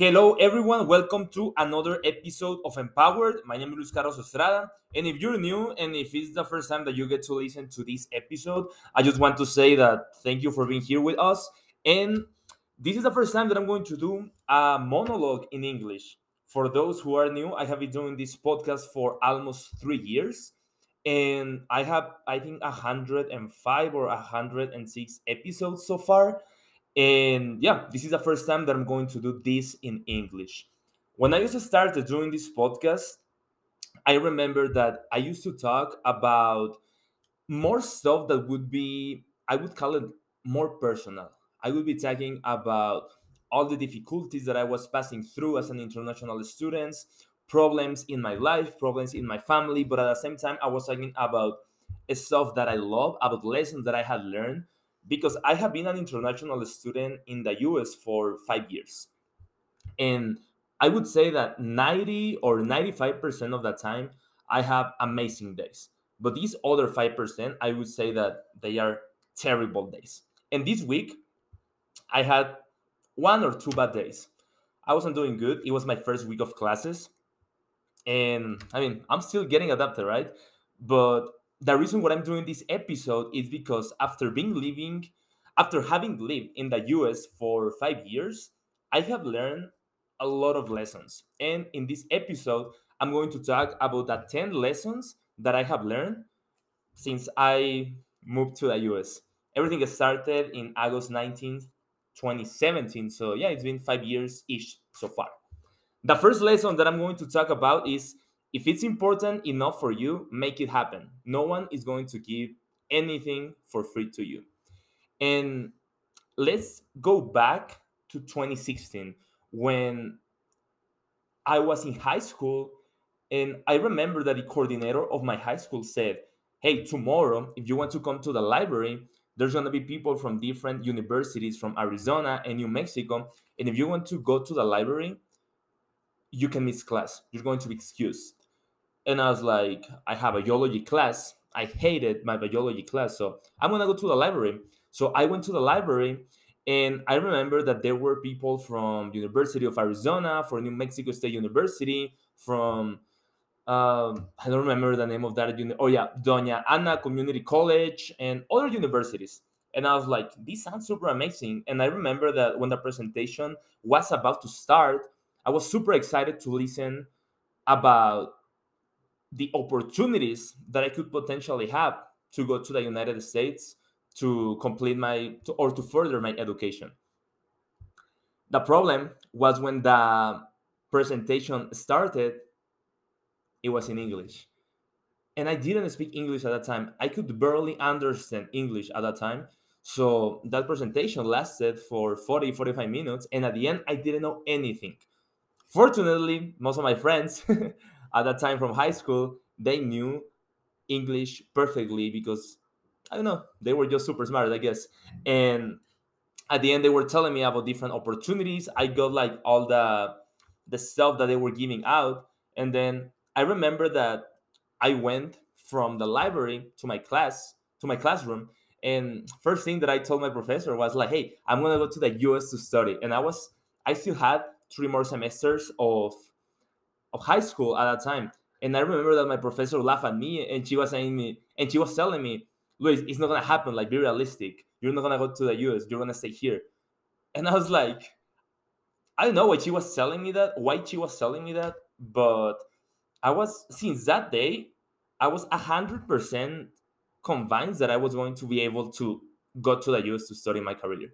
Hello, everyone. Welcome to another episode of Empowered. My name is Luis Carlos Estrada. And if you're new and if it's the first time that you get to listen to this episode, I just want to say that thank you for being here with us. And this is the first time that I'm going to do a monologue in English. For those who are new, I have been doing this podcast for almost three years. And I have, I think, 105 or 106 episodes so far. And yeah, this is the first time that I'm going to do this in English. When I used to start doing this podcast, I remember that I used to talk about more stuff that would be, I would call it more personal. I would be talking about all the difficulties that I was passing through as an international student, problems in my life, problems in my family, but at the same time, I was talking about stuff that I love, about lessons that I had learned, because I have been an international student in the US for five years. And I would say that 90 or 95% of the time, I have amazing days. But these other 5%, I would say that they are terrible days. And this week, I had one or two bad days. I wasn't doing good. It was my first week of classes. And I mean, I'm still getting adapted, right? But the reason why I'm doing this episode is because after being living, after having lived in the US for five years, I have learned a lot of lessons. And in this episode, I'm going to talk about the 10 lessons that I have learned since I moved to the US. Everything started in August 19th, 2017. So, yeah, it's been five years ish so far. The first lesson that I'm going to talk about is if it's important enough for you, make it happen. No one is going to give anything for free to you. And let's go back to 2016 when I was in high school. And I remember that the coordinator of my high school said, Hey, tomorrow, if you want to come to the library, there's going to be people from different universities from Arizona and New Mexico. And if you want to go to the library, you can miss class. You're going to be excused and I was like, I have a biology class. I hated my biology class, so I'm gonna go to the library. So I went to the library, and I remember that there were people from University of Arizona, from New Mexico State University, from um, I don't remember the name of that. Uni- oh yeah, Doña Ana Community College, and other universities. And I was like, this sounds super amazing. And I remember that when the presentation was about to start, I was super excited to listen about the opportunities that I could potentially have to go to the United States to complete my to, or to further my education. The problem was when the presentation started, it was in English. And I didn't speak English at that time. I could barely understand English at that time. So that presentation lasted for 40, 45 minutes. And at the end, I didn't know anything. Fortunately, most of my friends at that time from high school, they knew English perfectly because I don't know, they were just super smart, I guess. And at the end, they were telling me about different opportunities. I got like all the the stuff that they were giving out, and then I remember that I went from the library to my class to my classroom, and first thing that I told my professor was like, "Hey, I'm gonna go to the U.S. to study," and I was I still had three more semesters of of high school at that time. And I remember that my professor laughed at me and she was saying me, and she was telling me, Luis, it's not gonna happen. Like, be realistic. You're not gonna go to the US. You're gonna stay here. And I was like, I don't know why she was telling me that, why she was telling me that, but I was since that day, I was a hundred percent convinced that I was going to be able to go to the US to study my career.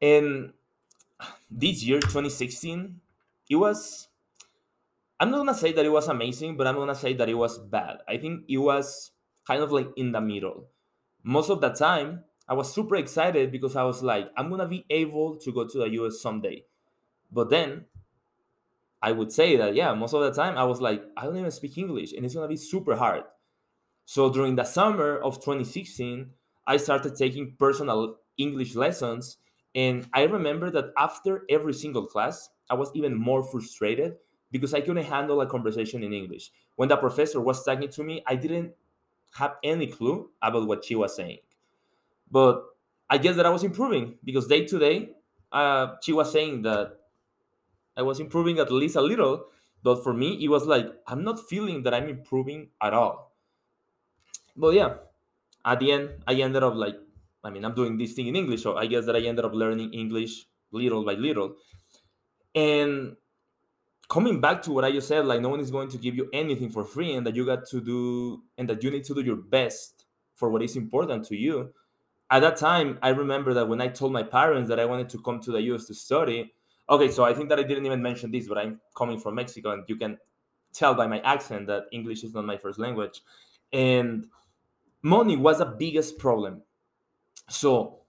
And this year, 2016, it was I'm not gonna say that it was amazing, but I'm gonna say that it was bad. I think it was kind of like in the middle. most of the time I was super excited because I was like, I'm gonna be able to go to the US someday. But then I would say that yeah, most of the time I was like, I don't even speak English and it's gonna be super hard. So during the summer of 2016, I started taking personal English lessons. And I remember that after every single class, I was even more frustrated because I couldn't handle a conversation in English. When the professor was talking to me, I didn't have any clue about what she was saying. But I guess that I was improving because day to day, uh, she was saying that I was improving at least a little. But for me, it was like, I'm not feeling that I'm improving at all. But yeah, at the end, I ended up like, I mean, I'm doing this thing in English, so I guess that I ended up learning English little by little. And coming back to what I just said, like no one is going to give you anything for free, and that you got to do, and that you need to do your best for what is important to you. At that time, I remember that when I told my parents that I wanted to come to the US to study, okay, so I think that I didn't even mention this, but I'm coming from Mexico, and you can tell by my accent that English is not my first language. And money was the biggest problem. So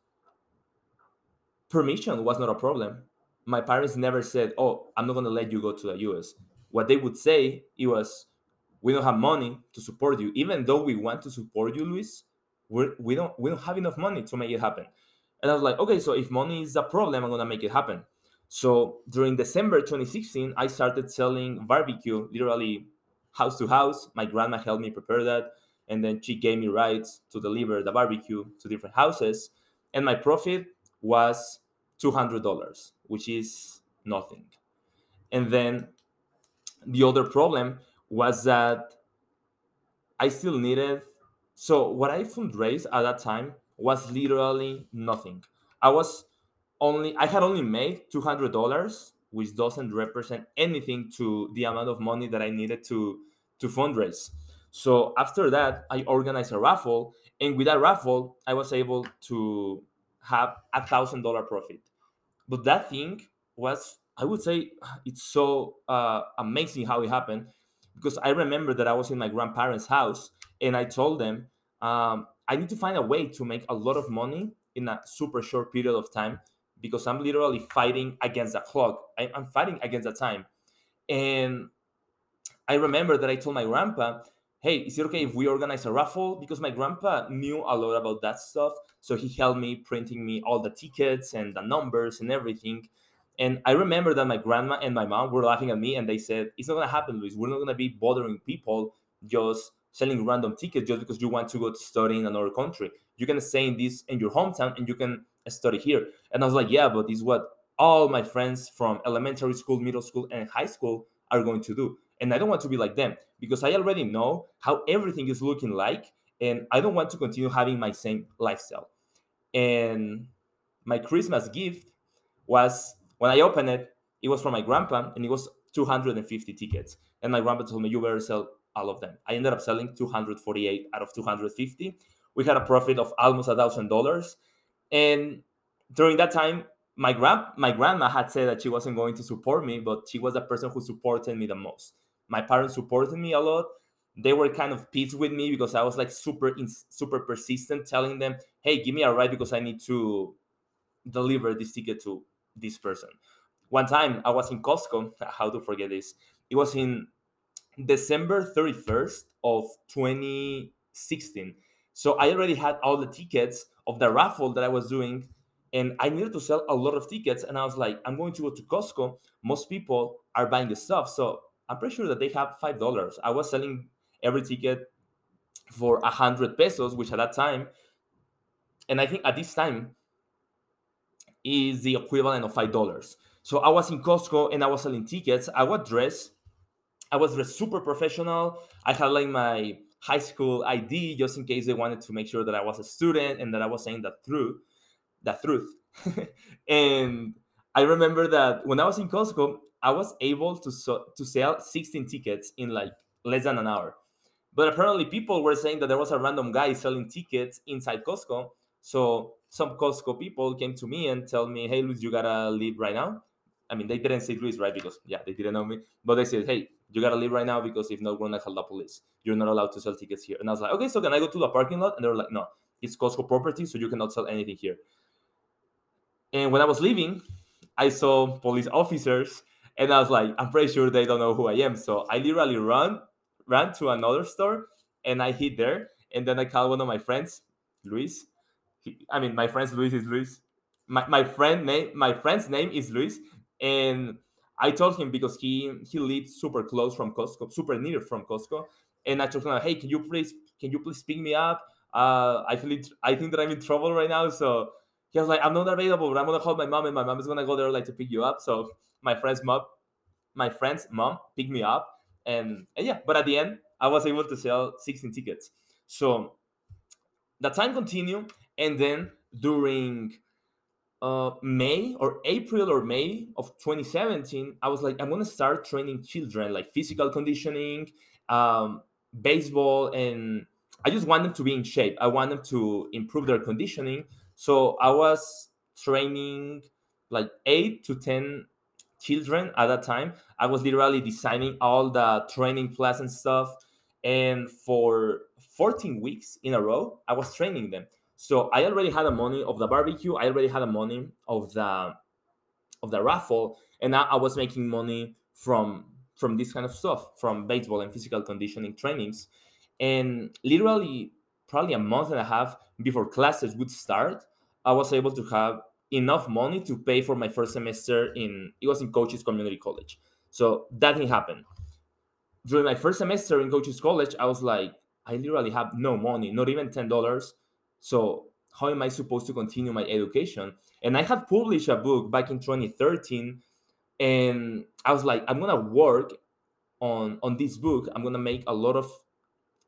permission was not a problem. My parents never said, "Oh, I'm not going to let you go to the US." What they would say it was, "We don't have money to support you, even though we want to support you, Luis. We're, we don't we don't have enough money to make it happen." And I was like, "Okay, so if money is a problem, I'm going to make it happen." So during December 2016, I started selling barbecue, literally house to house. My grandma helped me prepare that and then she gave me rights to deliver the barbecue to different houses and my profit was $200 which is nothing. And then the other problem was that i still needed so what i fundraised at that time was literally nothing. I was only i had only made $200 which doesn't represent anything to the amount of money that i needed to to fundraise. So after that, I organized a raffle, and with that raffle, I was able to have a thousand dollar profit. But that thing was, I would say, it's so uh, amazing how it happened because I remember that I was in my grandparents' house and I told them um, I need to find a way to make a lot of money in a super short period of time because I'm literally fighting against the clock. I, I'm fighting against the time, and I remember that I told my grandpa hey, is it okay if we organize a raffle? Because my grandpa knew a lot about that stuff. So he helped me printing me all the tickets and the numbers and everything. And I remember that my grandma and my mom were laughing at me and they said, It's not gonna happen, Luis. We're not gonna be bothering people just selling random tickets just because you want to go to study in another country. You can stay in this in your hometown and you can study here. And I was like, Yeah, but this is what all my friends from elementary school, middle school, and high school are going to do and I don't want to be like them because I already know how everything is looking like and I don't want to continue having my same lifestyle. And my Christmas gift was when I opened it, it was from my grandpa and it was 250 tickets. And my grandpa told me, You better sell all of them. I ended up selling 248 out of 250. We had a profit of almost a thousand dollars. And during that time, my grand my grandma had said that she wasn't going to support me, but she was the person who supported me the most my parents supported me a lot. They were kind of pissed with me because i was like super in, super persistent telling them hey give me a ride because i need to deliver this ticket to this person. One time i was in costco. How to forget this. It was in december 31st of 2016 so i already had all the tickets of the raffle that i was doing and i needed to sell a lot of tickets and i was like i'm going to go to costco. Most people are buying the stuff. So I'm pretty sure that they have five dollars. I was selling every ticket for a hundred pesos, which at that time, and I think at this time is the equivalent of five dollars. So I was in Costco and I was selling tickets. I was dressed. I was dressed super professional. I had like my high school ID just in case they wanted to make sure that I was a student and that I was saying that truth, that truth. and I remember that when I was in Costco, I was able to so, to sell 16 tickets in like less than an hour. But apparently, people were saying that there was a random guy selling tickets inside Costco. So some Costco people came to me and tell me, "Hey, Luis, you gotta leave right now." I mean, they didn't say Luis, right? Because yeah, they didn't know me. But they said, "Hey, you gotta leave right now because if not, we're gonna call the police. You're not allowed to sell tickets here." And I was like, "Okay, so can I go to the parking lot?" And they were like, "No, it's Costco property, so you cannot sell anything here. And when I was leaving, I saw police officers, and I was like, I'm pretty sure they don't know who I am. So I literally run ran to another store, and I hid there. And then I called one of my friends, Luis. I mean, my friend's Luis is Luis. My, my friend name my friend's name is Luis, and I told him because he he lives super close from Costco, super near from Costco, and I told him, hey, can you please can you please pick me up? Uh, I feel it, I think that I'm in trouble right now, so he was like, I'm not available, but I'm gonna call my mom, and my mom is gonna go there like to pick you up. So my friend's mom, my friend's mom picked me up, and, and yeah, but at the end, I was able to sell 16 tickets. So the time continued, and then during uh, May or April or May of 2017, I was like, I'm gonna start training children, like physical conditioning, um, baseball, and I just want them to be in shape. I want them to improve their conditioning. So I was training like eight to 10 children at that time. I was literally designing all the training plans and stuff. And for 14 weeks in a row, I was training them. So I already had the money of the barbecue. I already had the money of the of the raffle, and now I was making money from from this kind of stuff, from baseball and physical conditioning trainings. And literally, probably a month and a half before classes would start, I was able to have enough money to pay for my first semester in it was in Cochise Community College. So that didn't happen. During my first semester in Cochise College, I was like, I literally have no money, not even ten dollars so how am I supposed to continue my education? And I had published a book back in 2013, and I was like, I'm gonna work on on this book. I'm gonna make a lot of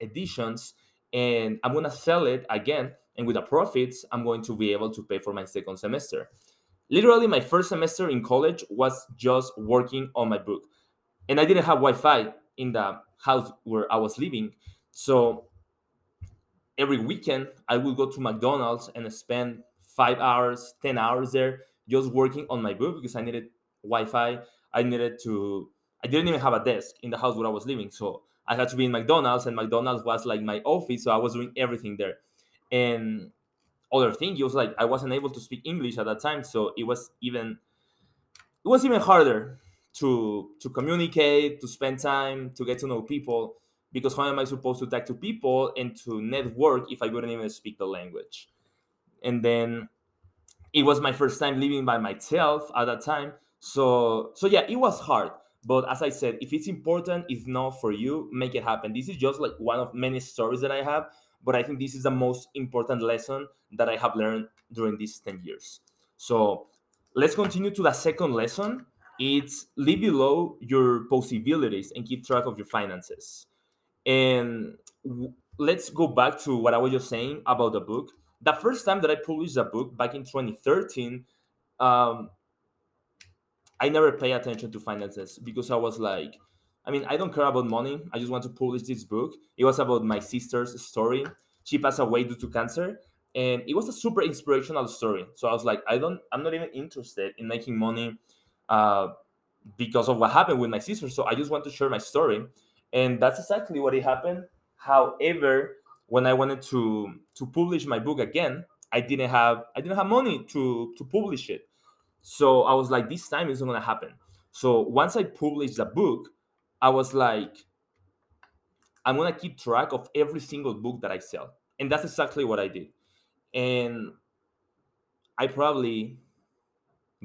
editions, and I'm gonna sell it again. And with the profits, I'm going to be able to pay for my second semester. Literally, my first semester in college was just working on my book, and I didn't have Wi-Fi in the house where I was living. So every weekend I would go to McDonald's and spend five hours, 10 hours there just working on my book because I needed Wi Fi. I needed to, I didn't even have a desk in the house where I was living. So I had to be in McDonald's, and McDonald's was like my office. So I was doing everything there. And other thing, it was like I wasn't able to speak English at that time. So it was even, it was even harder to to communicate, to spend time, to get to know people because how am I supposed to talk to people and to network if I wouldn't even speak the language? And then it was my first time living by myself at that time. So so yeah, it was hard. But as I said, if it's important, if not for you, make it happen. This is just like one of many stories that I have, but I think this is the most important lesson that I have learned during these 10 years. So let's continue to the second lesson. It's live below your possibilities and keep track of your finances. And let's go back to what I was just saying about the book. The first time that I published a book back in 2013, um, I never pay attention to finances because I was like, I mean, I don't care about money. I just want to publish this book. It was about my sister's story. She passed away due to cancer, and it was a super inspirational story. So I was like, I don't, I'm not even interested in making money uh, because of what happened with my sister. So I just want to share my story and that's exactly what it happened however when i wanted to to publish my book again i didn't have i didn't have money to to publish it so i was like this time isn't gonna happen so once i published the book i was like i'm gonna keep track of every single book that i sell and that's exactly what i did and i probably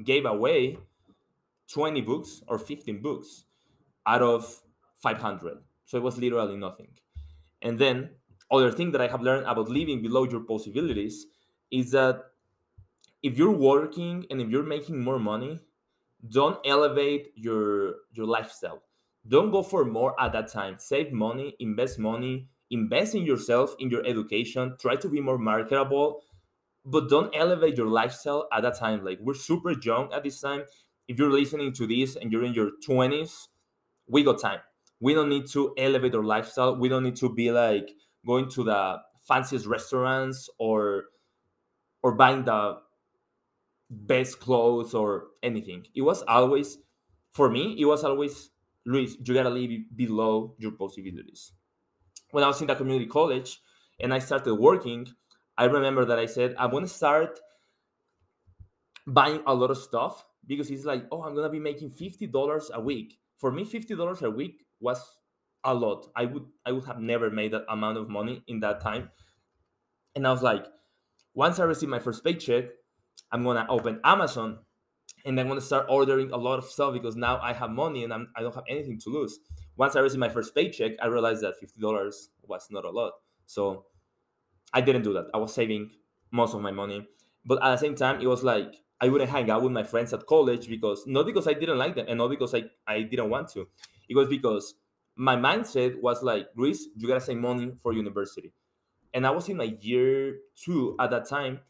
gave away 20 books or 15 books out of 500. So it was literally nothing. And then other thing that I have learned about living below your possibilities is that if you're working and if you're making more money, don't elevate your your lifestyle. Don't go for more at that time. Save money, invest money, invest in yourself, in your education, try to be more marketable, but don't elevate your lifestyle at that time. Like we're super young at this time. If you're listening to this and you're in your 20s, we got time we don't need to elevate our lifestyle we don't need to be like going to the fanciest restaurants or or buying the best clothes or anything it was always for me it was always luis you gotta live below your possibilities when i was in the community college and i started working I remember that I said I want to start buying a lot of stuff because it's like, oh, I'm gonna be making fifty dollars a week. For me, fifty dollars a week was a lot. I would I would have never made that amount of money in that time. And I was like, once I receive my first paycheck, I'm gonna open Amazon and I'm gonna start ordering a lot of stuff because now I have money and I'm, I don't have anything to lose. Once I received my first paycheck, I realized that fifty dollars was not a lot. So I didn't do that. I was saving most of my money, but at the same time, it was like I wouldn't hang out with my friends at college because not because I didn't like them and not because I, I didn't want to. It was because my mindset was like, Luis, you gotta save money for university. And I was in my year two at that time,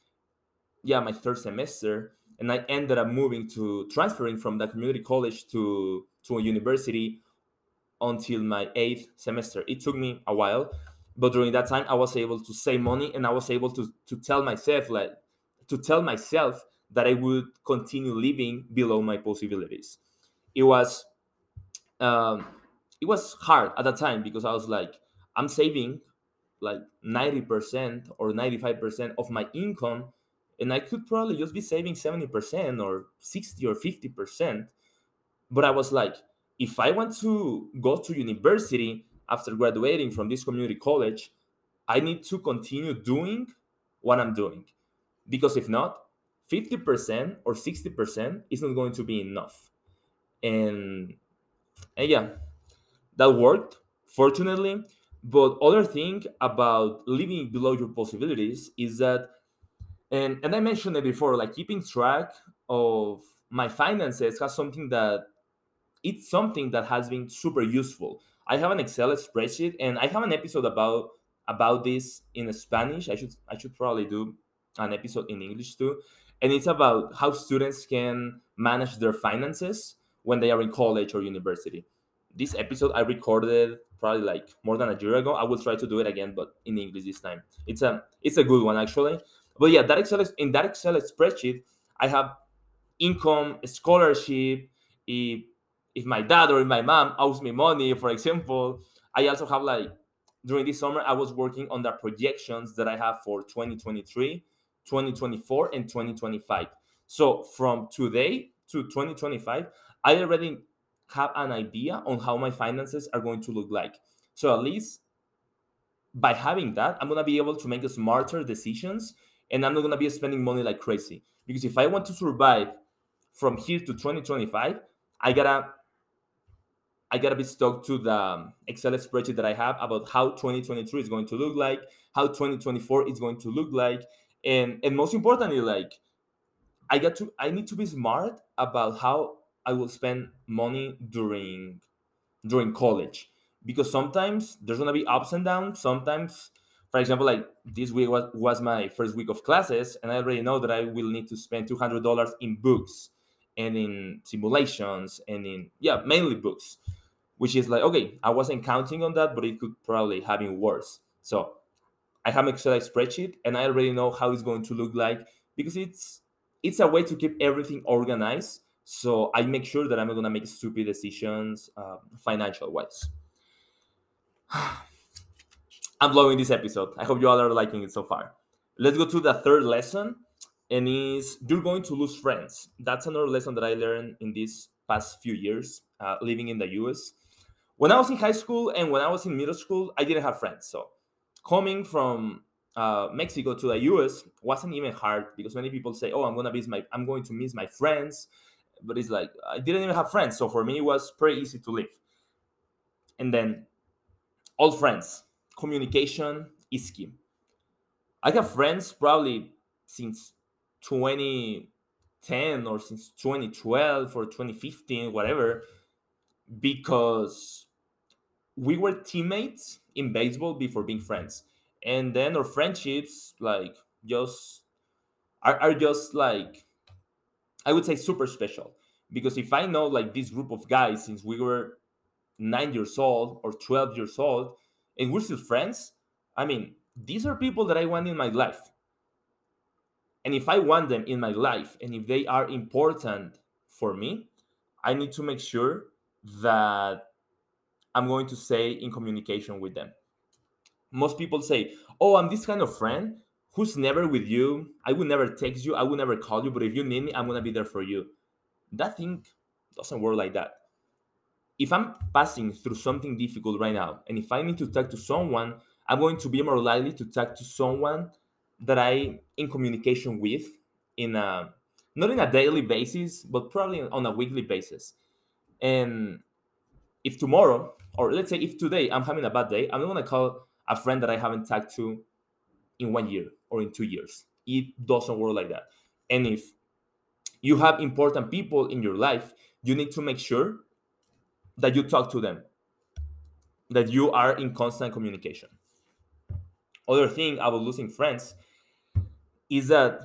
yeah, my third semester, and I ended up moving to transferring from the community college to to a university until my eighth semester. It took me a while, but during that time, I was able to save money and I was able to to tell myself like to tell myself that I would continue living below my possibilities. It was um, it was hard at that time because I was like, I'm saving like 90% or 95% of my income, and I could probably just be saving 70% or 60 or 50%. But I was like, if I want to go to university after graduating from this community college, I need to continue doing what I'm doing. Because if not, 50% or 60% is not going to be enough. And, and yeah, that worked, fortunately. But other thing about living below your possibilities is that, and, and I mentioned it before, like keeping track of my finances has something that it's something that has been super useful. I have an Excel spreadsheet and I have an episode about about this in Spanish. I should I should probably do an episode in English too and it's about how students can manage their finances when they are in college or university. This episode I recorded probably like more than a year ago. I will try to do it again, but in English this time. It's a it's a good one actually. But yeah, that Excel in that Excel spreadsheet, I have income, scholarship. If if my dad or if my mom owes me money, for example, I also have like during this summer I was working on the projections that I have for 2023 2024 and 2025. So from today to 2025, I already have an idea on how my finances are going to look like. So at least by having that, I'm going to be able to make smarter decisions and I'm not to be spending money like crazy. Because if I want to survive from here to 2025, I got to I gotta be stuck to the um, Excel spreadsheet that I have about how 2023 is going to look like, how 2024 is going to look like, and and most importantly like i got to i need to be smart about how i will spend money during during college because sometimes there's gonna be ups and downs sometimes for example like this week was, was my first week of classes and i already know that i will need to spend $200 in books and in simulations and in yeah mainly books which is like okay i wasn't counting on that but it could probably have been worse so I have Excel spreadsheet and I already know how it's going to look like because it's it's a way to keep everything organized. So I make sure that I'm not gonna make stupid decisions uh, financial wise. I'm loving this episode. I hope you all are liking it so far. Let's go to the third lesson, and is you're going to lose friends. That's another lesson that I learned in these past few years uh, living in the US. When I was in high school and when I was in middle school, I didn't have friends. So coming from uh, Mexico to the US wasn't even hard because many people say, "Oh, I'm gonna miss my, I'm going to miss my friends," but it's like I didn't even have friends, so for me it was pretty easy to live. And then, old friends, communication is key. I have friends probably since 2010 or since 2012 or 2015, whatever, because we were teammates in baseball before being friends and then our friendships like just are, are just like i would say super special because if i know like this group of guys since we were nine years old or 12 years old and we're still friends i mean these are people that i want in my life and if i want them in my life and if they are important for me i need to make sure that I'm going to stay in communication with them. Most people say, Oh, I'm this kind of friend who's never with you. I will never text you. I will never call you. But if you need me, I'm gonna be there for you. That thing doesn't work like that. If I'm passing through something difficult right now, and if I need to talk to someone, I'm going to be more likely to talk to someone that I in communication with in a not in a daily basis, but probably on a weekly basis. And if tomorrow, or let's say if today I'm having a bad day, I'm not gonna call a friend that I haven't talked to in one year or in two years. It doesn't work like that. And if you have important people in your life, you need to make sure that you talk to them, that you are in constant communication. Other thing about losing friends is that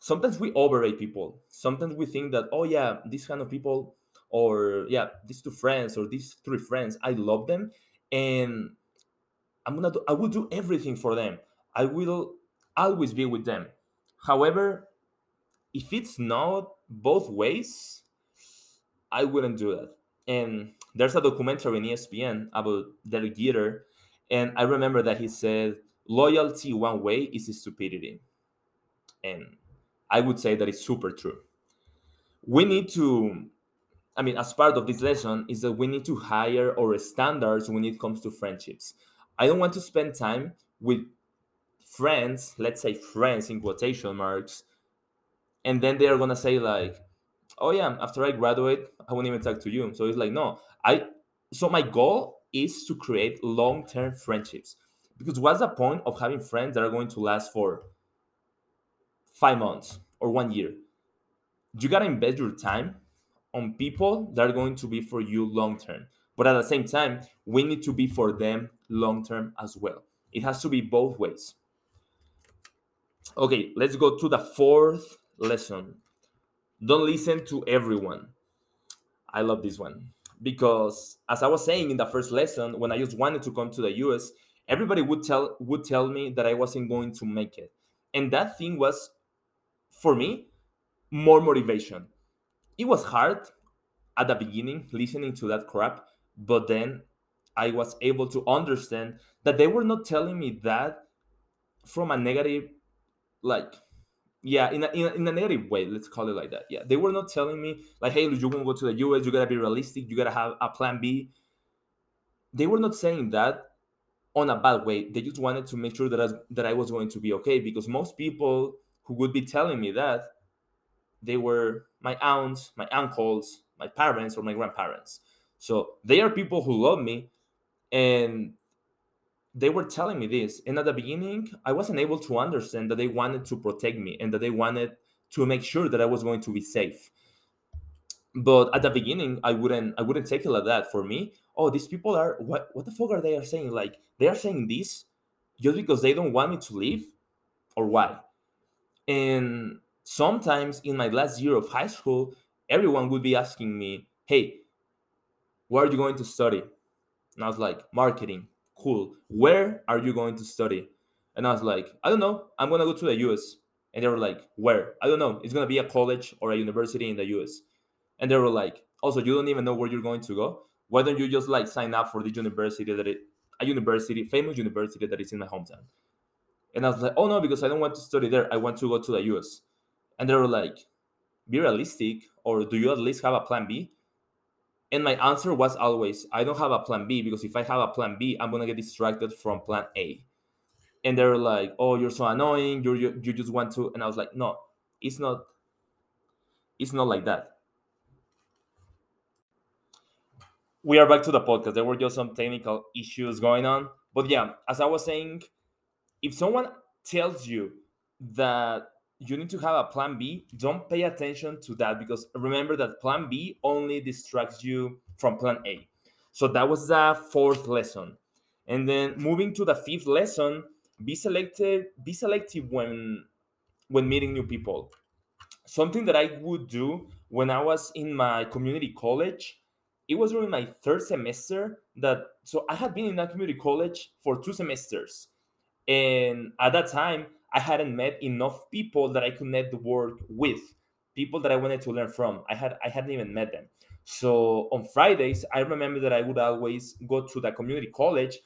sometimes we overrate people. Sometimes we think that, oh yeah, these kind of people, or yeah, these two friends or these three friends, I love them, and I'm gonna do, I will do everything for them. I will always be with them. However, if it's not both ways, I wouldn't do that. And there's a documentary in ESPN about Derek Jeter, and I remember that he said, "Loyalty one way is stupidity," and I would say that it's super true. We need to, I mean, as part of this lesson, is that we need to hire our standards when it comes to friendships. I don't want to spend time with friends, let's say friends in quotation marks, and then they're gonna say like, "Oh yeah, after I graduate, I won't even talk to you." So it's like, no, I. So my goal is to create long-term friendships because what's the point of having friends that are going to last for five months or one year? You gotta invest your time on people that are going to be for you long term. But at the same time, we need to be for them long term as well. It has to be both ways. Okay, let's go to the fourth lesson. Don't listen to everyone. I love this one because as I was saying in the first lesson, when I just wanted to come to the US, everybody would tell would tell me that I wasn't going to make it. And that thing was for me more motivation. It was hard at the beginning listening to that crap, but then I was able to understand that they were not telling me that from a negative like yeah in a, in a, in a negative way let's call it like that. Yeah they were not telling me like hey you're gonna go to the us you gotta be realistic you gotta have a plan b. They were not saying that on a bad way. They just wanted to make sure that I, that I was going to be okay because most people who would be telling me that they were my aunts my uncles my parents or my grandparents. So they are people who love me and they were telling me this and at the beginning i wasn't able to understand that they wanted to protect me and that they wanted to make sure that i was going to be safe. But at the beginning i wouldn't i wouldn't take it like that. For me oh these people are what what the fuck are they are saying? Like they are saying this just because they don't want me to leave or why? And sometimes in my last year of high school everyone would be asking me hey where are you going to study? And i was like marketing cool. Where are you going to study? And I was like, I don't know. I'm gonna go to the US. And they were like, where? I don't know. It's gonna be a college or a university in the US. And they were like, also, you don't even know where you're going to go. Why don't you just like sign up for the university that it, a university, famous university that is in my hometown? And I was like, oh no, because I don't want to study there. I want to go to the US. And they were like, be realistic, or do you at least have a plan B? And my answer was always, I don't have a plan B because if I have a plan B, I'm gonna get distracted from plan A. And they're like, "Oh, you're so annoying. You're, you you just want to." And I was like, "No, it's not. It's not like that." We are back to the podcast. There were just some technical issues going on, but yeah, as I was saying, if someone tells you that you need to have a plan B. Don't pay attention to that because remember that plan B only distracts you from plan A. So that was the fourth lesson. And then moving to the fifth lesson, be selective, be selective when when meeting new people. Something that I would do when I was in my community college, it was during my third semester that so I had been in that community college for two semesters. And at that time, I hadn't met enough people that I could network with, people that I wanted to learn from. I had I hadn't even met them. So on Fridays, I remember that I would always go to the community college.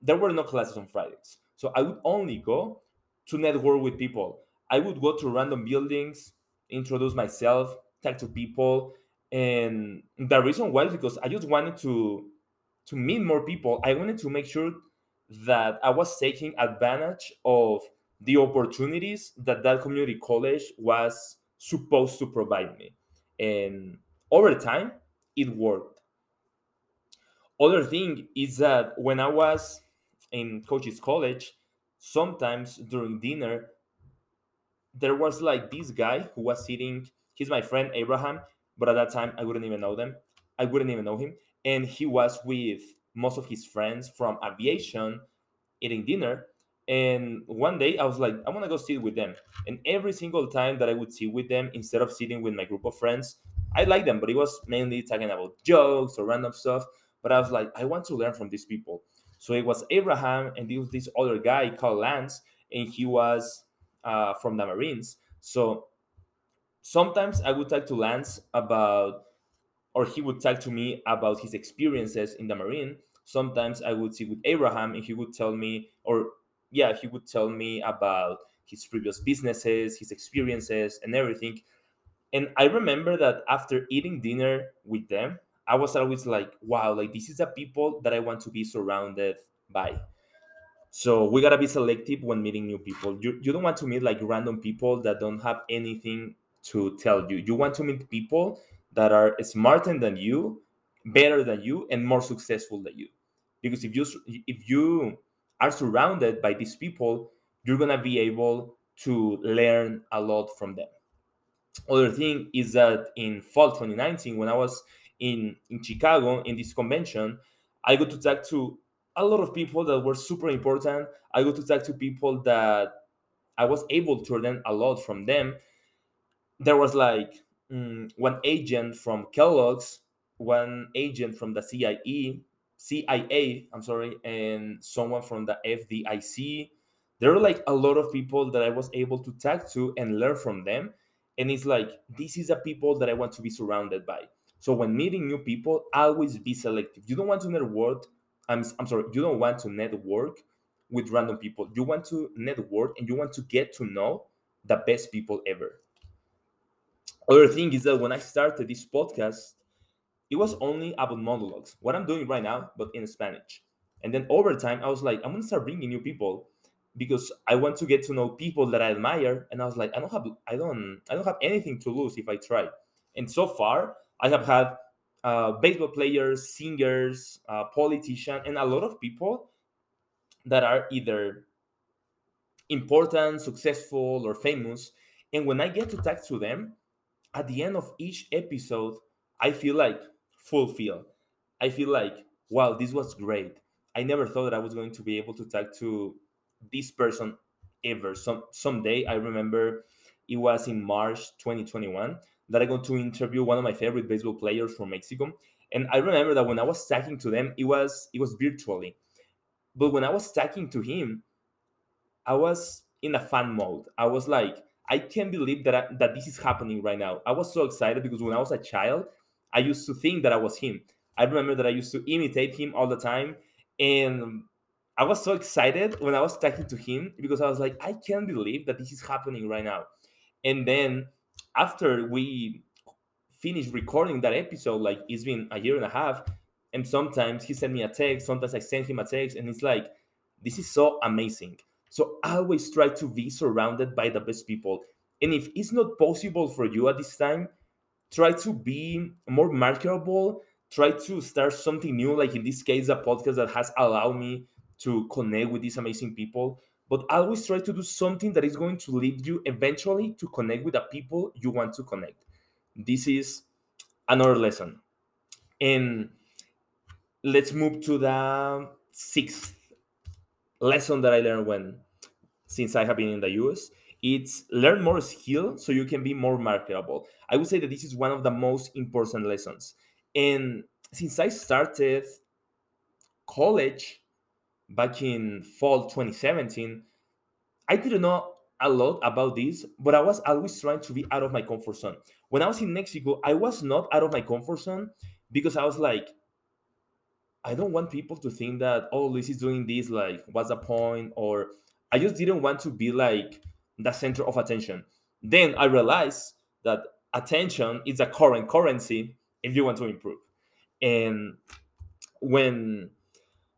There were no classes on Fridays. So I would only go to network with people. I would go to random buildings, introduce myself, talk to people, and the reason why is because I just wanted to to meet more people. I wanted to make sure that I was taking advantage of the opportunities that that community college was supposed to provide me, and over time, it worked. Other thing is that when I was in Cochise college, sometimes during dinner there was like this guy who was sitting he's my friend abraham but at that time i wouldn't even know them. I wouldn't even know him. And he was with most of his friends from aviation eating dinner and one day i was like i want to go sit with them. And every single time that i would sit with them instead of sitting with my group of friends i like them but it was mainly talking about jokes or random stuff. But i was like i want to learn from these people. So it was abraham and there was this other guy called lance and he was uh, from the marines. So sometimes i would talk to lance about or he would talk to me about his experiences in the marine. Sometimes i would sit with abraham and he would tell me or yeah he would tell me about his previous businesses his experiences and everything. And i remember that after eating dinner with them i was always like wow like this is the people that i want to be surrounded by. So we gotta be selective when meeting new people. You, you don't want to meet like random people that don't have anything to tell you. You want to meet people that are smarter than you better than you and more successful than you. Because if you if you are surrounded by these people you're gonna be able to learn a lot from them. Other thing is that in fall 2019 when i was in in chicago in this convention i got to talk to a lot of people that were super important. I got to talk to people that i was able to learn a lot from them. There was like mm, one agent from kellogg's one agent from the cie cia i'm sorry and someone from the fdic there are like a lot of people that i was able to talk to and learn from them and it's like this is the people that i want to be surrounded by. So when meeting new people always be selective. You don't want to network i'm, I'm sorry you don't want to network with random people. You want to network and you want to get to know the best people ever. Other thing is that when i started this podcast it was only about monologues what i'm doing right now but in spanish and then over time i was like i'm gonna start bringing new people because I want to get to know people that I admire. And I was like, I don't have, I don't, I don't have anything to lose if I try. And so far, I have had uh, baseball players, singers, uh, politicians, and a lot of people that are either important, successful, or famous. And when I get to talk to them, at the end of each episode, I feel like fulfilled. I feel like, wow, this was great. I never thought that I was going to be able to talk to this person ever. Some someday I remember it was in March 2021 that I got to interview one of my favorite baseball players from Mexico. And I remember that when I was talking to them, it was it was virtually. But when I was talking to him, I was in a fan mode. I was like, I can't believe that I, that this is happening right now. I was so excited because when I was a child, I used to think that I was him. I remember that I used to imitate him all the time, and I was so excited when I was talking to him because I was like, I can't believe that this is happening right now. And then after we finished recording that episode, like it's been a year and a half, and sometimes he sent me a text, sometimes I send him a text, and it's like, this is so amazing. So I always try to be surrounded by the best people. And if it's not possible for you at this time, try to be more marketable. Try to start something new, like in this case, a podcast that has allowed me to connect with these amazing people. But always try to do something that is going to lead you eventually to connect with the people you want to connect. This is another lesson. And let's move to the sixth lesson that i learned when since i have been in the us it's learn more skill so you can be more marketable i would say that this is one of the most important lessons and since i started college back in fall 2017, I didn't know a lot about this, but I was always trying to be out of my comfort zone. When I was in Mexico, I was not out of my comfort zone because I was like, I don't want people to think that, oh, Luis is doing this, like, what's the point? Or I just didn't want to be like the center of attention. Then I realized that attention is a current currency if you want to improve. And when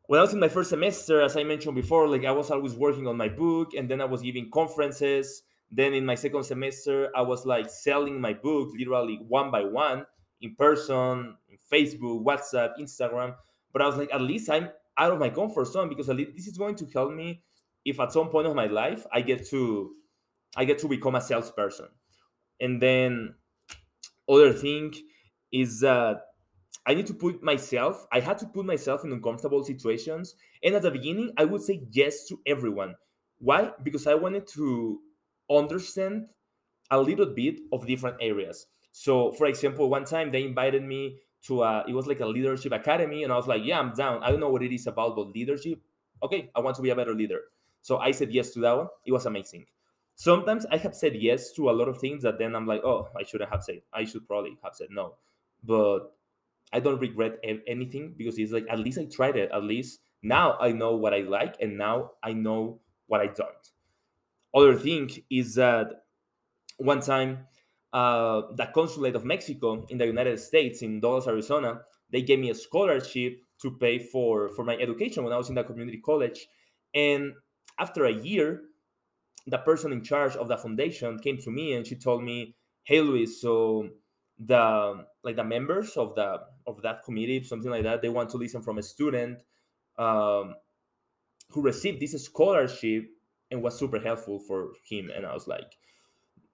when I was in my first semester, as I mentioned before, like I was always working on my book, and then I was giving conferences. Then in my second semester, I was like selling my book literally one by one in person, Facebook, WhatsApp, Instagram. But I was like, at least I'm out of my comfort zone because this is going to help me if at some point of my life I get to I get to become a salesperson. And then other thing is that I need to put myself, I had to put myself in uncomfortable situations. And at the beginning, I would say yes to everyone. Why? Because I wanted to understand a little bit of different areas. So, for example, one time they invited me to a, it was like a leadership academy, and I was like, yeah, I'm down. I don't know what it is about, but leadership. Okay, I want to be a better leader. So I said yes to that one. It was amazing. Sometimes I have said yes to a lot of things that then I'm like, oh, I shouldn't have said. I should probably have said no. But I don't regret anything because it's like at least I tried it. At least now I know what I like and now I know what I don't. Other thing is that one time uh, the consulate of Mexico in the United States in Douglas, Arizona, they gave me a scholarship to pay for for my education when I was in the community college. And after a year, the person in charge of the foundation came to me and she told me, "Hey, Luis, so the like the members of the of that committee, something like that, they want to listen from a student um, who received this scholarship and was super helpful for him." And I was like,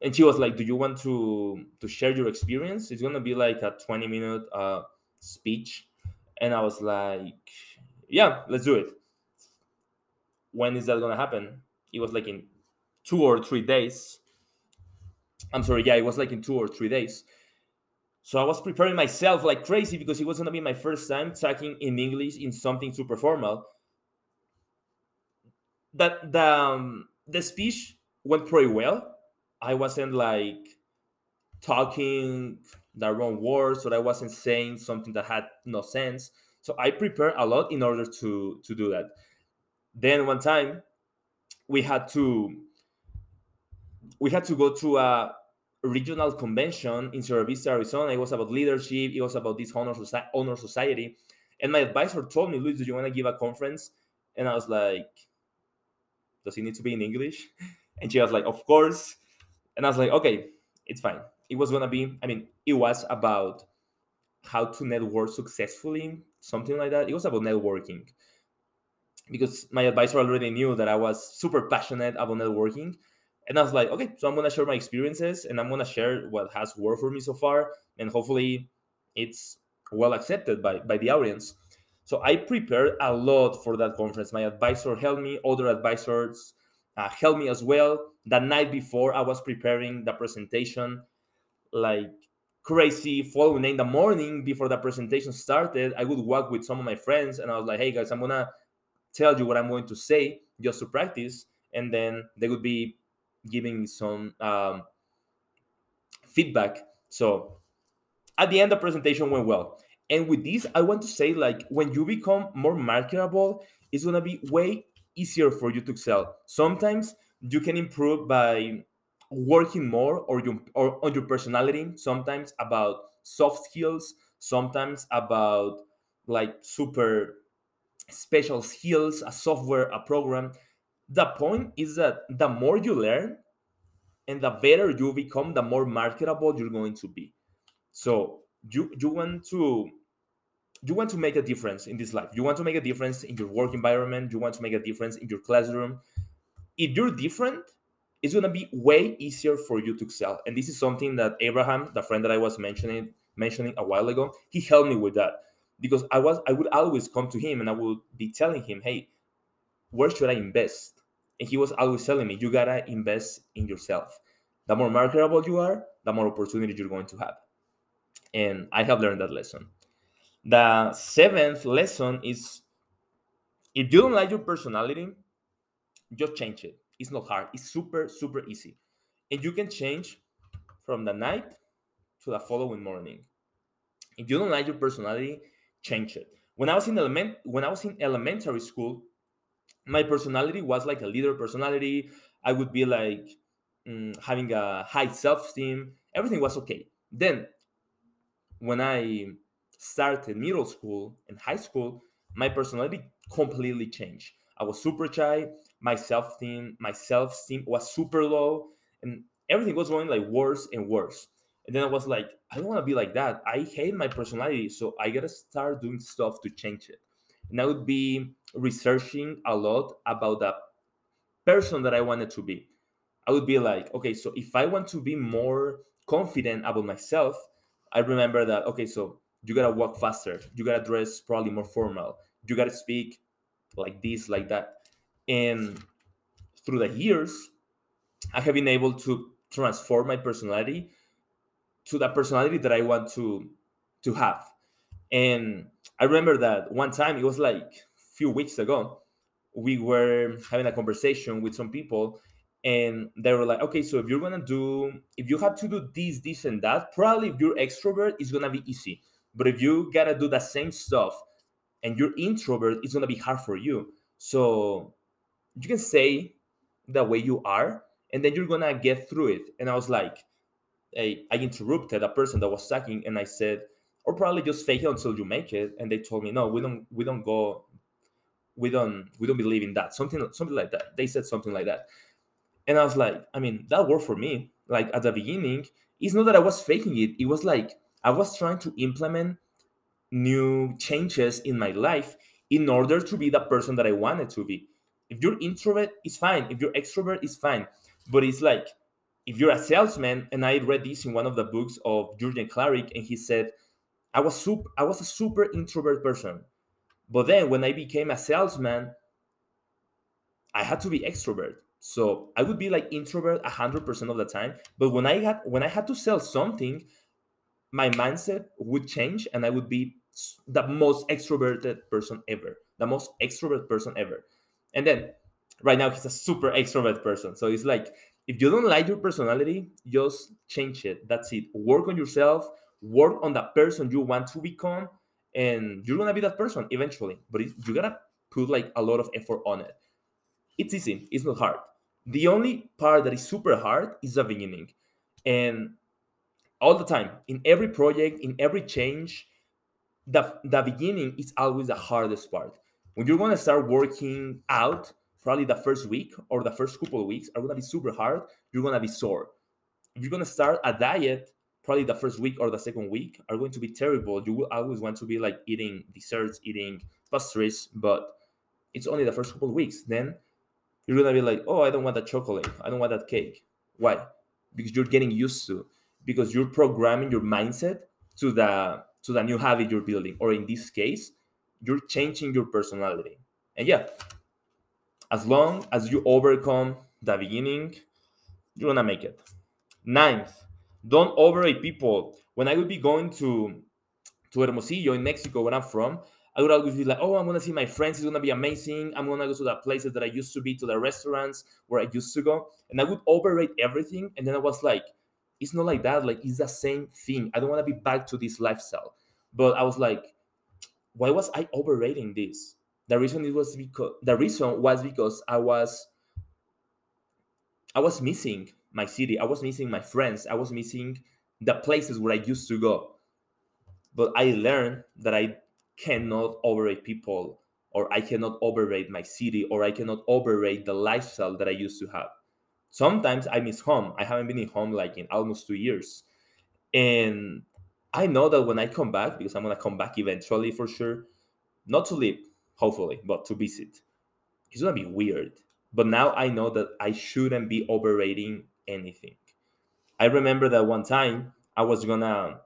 and she was like, "Do you want to to share your experience? It's gonna be like a twenty minute uh, speech." And I was like, "Yeah, let's do it." When is that gonna happen? It was like in two or three days. I'm sorry, yeah, it was like in two or three days. So I was preparing myself like crazy because it was gonna be my first time talking in English in something super formal. That the um, the speech went pretty well. I wasn't like talking the wrong words or I wasn't saying something that had no sense. So I prepared a lot in order to to do that. Then one time we had to we had to go to a regional convention in Sierra Vista, Arizona. It was about leadership. It was about this honor, soci- honor society. And my advisor told me, Luis, do you want to give a conference? And I was like, does it need to be in English? And she was like, of course. And I was like, okay, it's fine. It was going to be, I mean, it was about how to network successfully, something like that. It was about networking because my advisor already knew that I was super passionate about networking and I was like, okay, so I'm gonna share my experiences and I'm gonna share what has worked for me so far, and hopefully it's well accepted by by the audience. So I prepared a lot for that conference. My advisor helped me, other advisors uh, helped me as well. The night before, I was preparing the presentation like crazy. Following in the morning before the presentation started, I would walk with some of my friends and I was like, hey guys, I'm gonna tell you what I'm going to say just to practice. And then they would be giving some um, feedback. So at the end, the presentation went well. And with this, I want to say like when you become more marketable, it's gonna be way easier for you to excel. Sometimes you can improve by working more or you or on your personality. Sometimes about soft skills. Sometimes about like super special skills, a software, a program the point is that the more you learn and the better you become the more marketable you're going to be. So you you want to you want to make a difference in this life. You want to make a difference in your work environment. You want to make a difference in your classroom. If you're different it's going to be way easier for you to excel. And this is something that abraham the friend that i was mentioning mentioning a while ago he helped me with that. Because i was i would always come to him and i would be telling him hey where should i invest and he was always telling me, you gotta invest in yourself. The more marketable you are, the more opportunity you're going to have. And I have learned that lesson. The seventh lesson is if you don't like your personality, just change it. It's not hard, it's super, super easy. And you can change from the night to the following morning. If you don't like your personality, change it. When I was in element when I was in elementary school, my personality was like a leader personality. I would be like mm, having a high self esteem. Everything was okay. Then, when I started middle school and high school, my personality completely changed. I was super shy. My self esteem, my self esteem was super low, and everything was going like worse and worse. And then I was like, I don't want to be like that. I hate my personality, so I gotta start doing stuff to change it. And I would be researching a lot about the person that I wanted to be. I would be like, okay, so if I want to be more confident about myself, I remember that, okay, so you gotta walk faster, you gotta dress probably more formal, you gotta speak like this, like that. And through the years, I have been able to transform my personality to the personality that I want to to have. And I remember that one time it was like a few weeks ago, we were having a conversation with some people and they were like, okay, so if you're gonna do if you have to do this, this, and that, probably if you're extrovert, it's gonna be easy. But if you gotta do the same stuff and you're introvert, it's gonna be hard for you. So you can say the way you are, and then you're gonna get through it. And I was like, hey, I interrupted a person that was talking, and I said, or probably just fake it until you make it. And they told me, no, we don't, we don't go, we don't, we don't believe in that. Something, something like that. They said something like that, and I was like, I mean, that worked for me. Like at the beginning, it's not that I was faking it. It was like I was trying to implement new changes in my life in order to be the person that I wanted to be. If you're introvert, it's fine. If you're extrovert, it's fine. But it's like if you're a salesman, and I read this in one of the books of Jurgen Klaric, and he said, I was super I was a super introvert person. But then when I became a salesman, I had to be extrovert. So I would be like introvert 100% of the time. But when I had when I had to sell something, my mindset would change and I would be the most extroverted person ever. The most extrovert person ever. And then right now he's a super extrovert person. So it's like if you don't like your personality, just change it. That's it. Work on yourself, work on the person you want to become, and you're gonna be that person eventually. But you gotta put like a lot of effort on it. It's easy, it's not hard. The only part that is super hard is the beginning. And all the time, in every project, in every change, the, the beginning is always the hardest part. When you're gonna start working out, probably the first week or the first couple of weeks are gonna be super hard. You're gonna be sore. You're gonna start a diet, probably the first week or the second week are going to be terrible. You will always want to be like eating desserts, eating pastries, but it's only the first couple of weeks. Then you're gonna be like, oh, I don't want that chocolate. I don't want that cake. Why? Because you're getting used to, because you're programming your mindset to the to the new habit you're building, or in this case, you're changing your personality. And yeah, as long as you overcome the beginning, you're gonna make it. Ninth, don't overrate people. When I would be going to to Hermosillo in Mexico, where I'm from, I would always be like, oh, I'm gonna see my friends. It's gonna be amazing. I'm gonna go to the places that I used to be, to the restaurants where I used to go, and I would overrate everything. And then I was like, it's not like that. Like it's the same thing. I don't want to be back to this lifestyle. But I was like, why was I overrating this? The reason it was because the reason was because I was I was missing my city. I was missing my friends. I was missing the places where I used to go. But I learned that I cannot overrate people or I cannot overrate my city or I cannot overrate the lifestyle that I used to have. Sometimes I miss home. I haven't been in home like in almost two years. And I know that when I come back, because I'm gonna come back eventually for sure, not to live, hopefully, but to visit. It's gonna be weird. But now I know that I shouldn't be overrating anything. I remember that one time I was gonna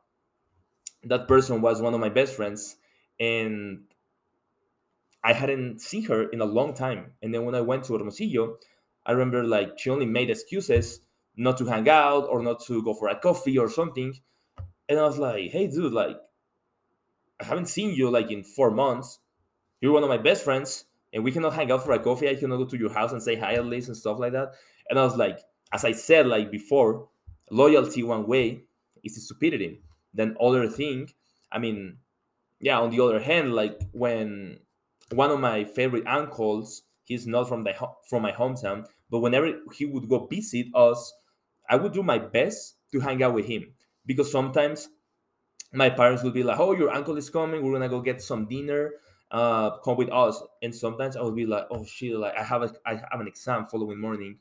that person was one of my best friends and I hadn't seen her in a long time. And then when I went to Hermosillo, I remember like she only made excuses not to hang out or not to go for a coffee or something. And I was like, hey, dude, like, I haven't seen you like in four months. You're one of my best friends, and we cannot hang out for a coffee. I cannot go to your house and say hi at least and stuff like that. And I was like, as I said like before, loyalty one way is stupidity. Then other thing, I mean, yeah. On the other hand, like when one of my favorite uncles He's not from the from my hometown, but whenever he would go visit us, I would do my best to hang out with him because sometimes my parents would be like, "Oh, your uncle is coming. We're gonna go get some dinner. Uh, come with us." And sometimes I would be like, "Oh shit! Like I have a I have an exam following morning,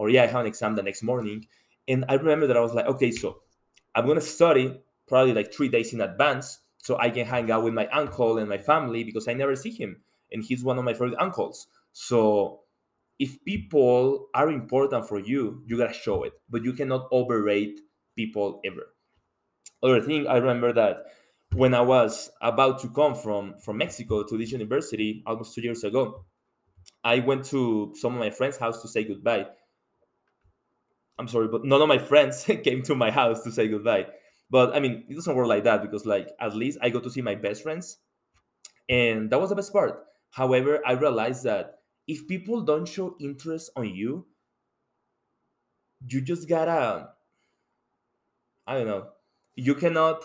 or yeah, I have an exam the next morning." And I remember that I was like, "Okay, so I'm gonna study probably like three days in advance so I can hang out with my uncle and my family because I never see him, and he's one of my favorite uncles. So if people are important for you, you gotta show it, but you cannot overrate people ever. Other thing, I remember that when I was about to come from from Mexico to this university almost two years ago, I went to some of my friends' house to say goodbye. I'm sorry, but none of my friends came to my house to say goodbye. But I mean, it doesn't work like that because, like, at least I got to see my best friends, and that was the best part. However, I realized that if people don't show interest on you, you just gotta, I don't know, you cannot,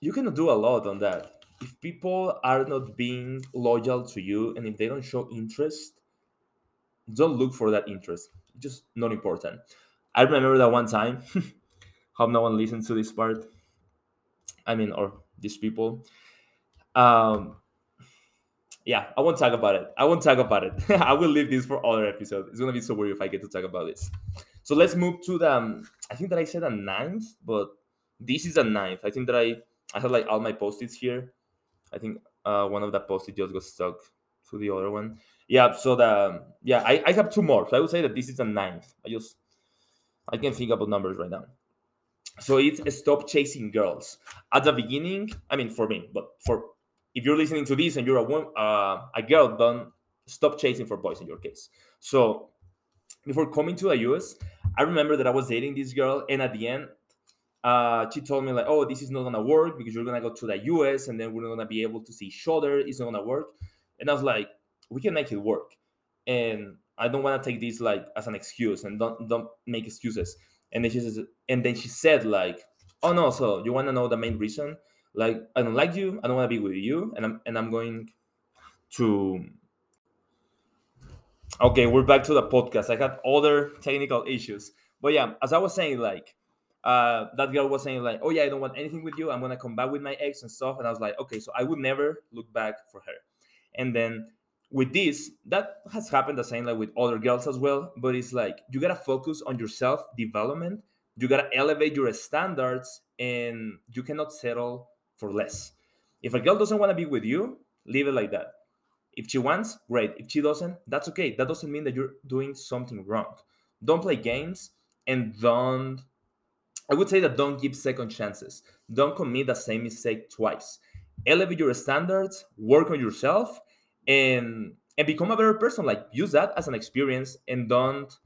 you cannot do a lot on that. If people are not being loyal to you and if they don't show interest, don't look for that interest. Just not important. I remember that one time hope no one listens to this part. I mean, or these people. Um, yeah, I won't talk about it. I won't talk about it. I will leave this for other episode. It's gonna be so weird if I get to talk about this. So let's move to the. Um, I think that I said a ninth, but this is a ninth. I think that I I had like all my post-its here. I think uh, one of the post-it just got stuck to the other one. Yeah, so the yeah, I, I have two more. So I would say that this is a ninth. I just I can think about numbers right now. So it's stop chasing girls. At the beginning i mean for me but for if you're listening to this and you're a woman, uh, a girl don't stop chasing for boys in your case. So before coming to the us i remember that i was dating this girl and at the end uh, she told me like oh this is not gonna work because you're gonna go to the us and then we're not gonna be able to see each other. It's not gonna work. And i was like we can make it work. And i don't want to take this like as an excuse and don't don't make excuses. And then she says and then she said like oh no so you want to know the main reason? Like i don't like you i don't want to be with you and i'm and i'm going to okay we're back to the podcast. I had other technical issues. But yeah as i was saying like uh, that girl was saying like oh yeah i don't want anything with you. I'm gonna come back with my ex and stuff. And i was like okay so i would never look back for her. And then with this that has happened the same like with other girls as well but it's like you gotta focus on your self development you gotta elevate your standards and you cannot settle for less. If a girl doesn't want to be with you leave it like that. If she wants great. If she doesn't that's okay. That doesn't mean that you're doing something wrong. Don't play games and don't i would say that don't give second chances. Don't commit the same mistake twice. Elevate your standards work on yourself and and become a better person like use that as an experience and don't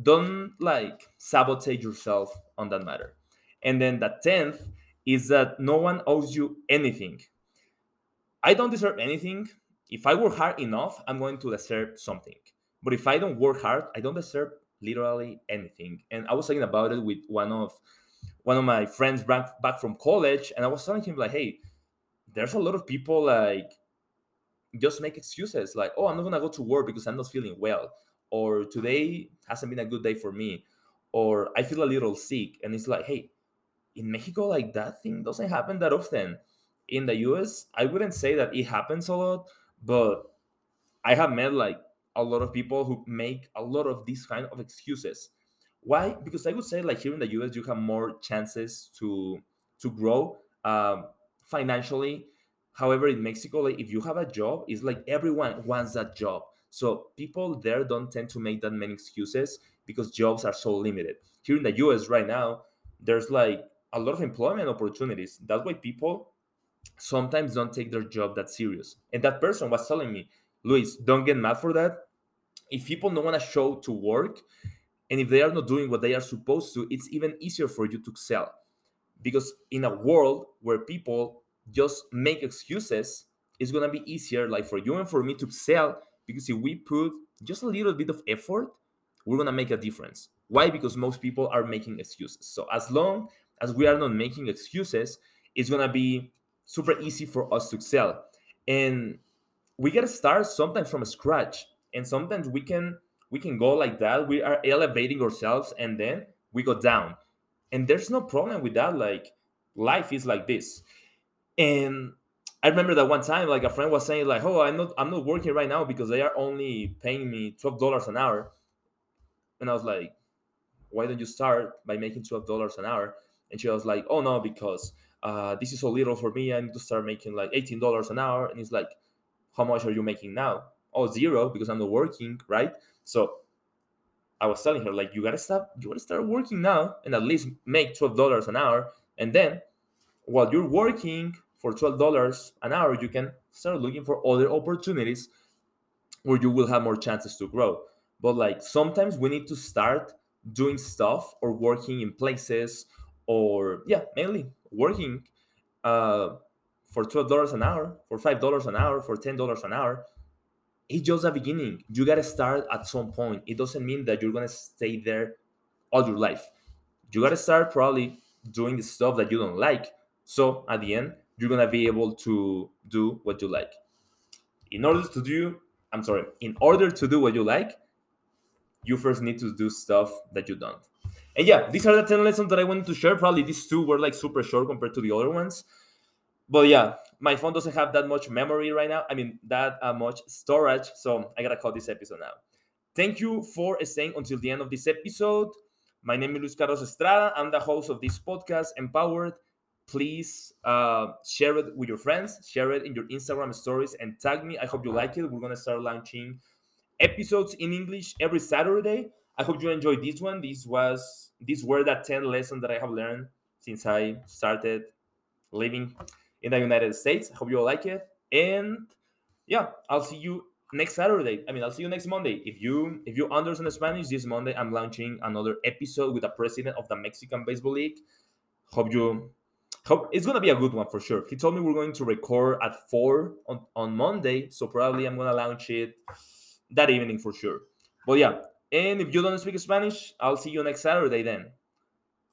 don't like sabotage yourself on that matter. And then the 10th is that no one owes you anything. I don't deserve anything. If i work hard enough i'm going to deserve something. But if i don't work hard i don't deserve literally anything. And i was talking about it with one of one of my friends back, back from college and i was telling him like hey there's a lot of people like just make excuses like, oh, I'm not gonna go to work because I'm not feeling well, or today hasn't been a good day for me, or I feel a little sick. And it's like, hey, in Mexico, like that thing doesn't happen that often. In the US, I wouldn't say that it happens a lot, but I have met like a lot of people who make a lot of these kind of excuses. Why? Because I would say like here in the US, you have more chances to to grow um, financially However, in Mexico, like if you have a job, it's like everyone wants that job. So people there don't tend to make that many excuses because jobs are so limited. Here in the US right now, there's like a lot of employment opportunities. That's why people sometimes don't take their job that serious. And that person was telling me, Luis, don't get mad for that. If people don't want to show to work, and if they are not doing what they are supposed to, it's even easier for you to excel. Because in a world where people just make excuses, it's gonna be easier, like for you and for me to sell. Because if we put just a little bit of effort, we're gonna make a difference. Why? Because most people are making excuses. So as long as we are not making excuses, it's gonna be super easy for us to sell. And we gotta start sometimes from scratch and sometimes we can we can go like that we are elevating ourselves and then we go down and there's no problem with that like life is like this and i remember that one time like a friend was saying like oh i'm not i'm not working right now because they are only paying me $12 an hour. And i was like why don't you start by making $12 an hour? And she was like oh no because uh, this is so little for me. I need to start making like $18 an hour. And it's like how much are you making now? Oh zero because i'm not working right? So i was telling her like you gotta stop you gotta start working now and at least make $12 an hour. And then while you're working for $12 an hour you can start looking for other opportunities where you will have more chances to grow. But like sometimes we need to start doing stuff or working in places or yeah mainly working uh, for $12 an hour for $5 an hour for $10 an hour. It's just a beginning. You gotta start at some point. It doesn't mean that you're gonna stay there all your life. You gotta start probably doing the stuff that you don't like. So at the end you're gonna be able to do what you like. In order to do i'm sorry in order to do what you like you first need to do stuff that you don't. And yeah these are the 10 lessons that i wanted to share. Probably these two were like super short compared to the other ones. But yeah my phone doesn't have that much memory right now. I mean that uh, much storage. So i gotta cut this episode now. Thank you for staying until the end of this episode. My name is luis carlos estrada. I'm the host of this podcast empowered please uh, share it with your friends share it in your instagram stories and tag me. I hope you like it. We're gonna start launching episodes in english every saturday. I hope you enjoyed this one. This was these were the 10 lessons that i have learned since i started living in the united states. I hope you all like it. And yeah i'll see you next saturday. I mean i'll see you next monday. If you if you understand spanish this monday i'm launching another episode with the president of the mexican baseball league. Hope you hope it's gonna be a good one for sure. He told me we're going to record at four on, on Monday, so probably I'm gonna launch it that evening for sure. But yeah, and if you don't speak Spanish, I'll see you next Saturday then.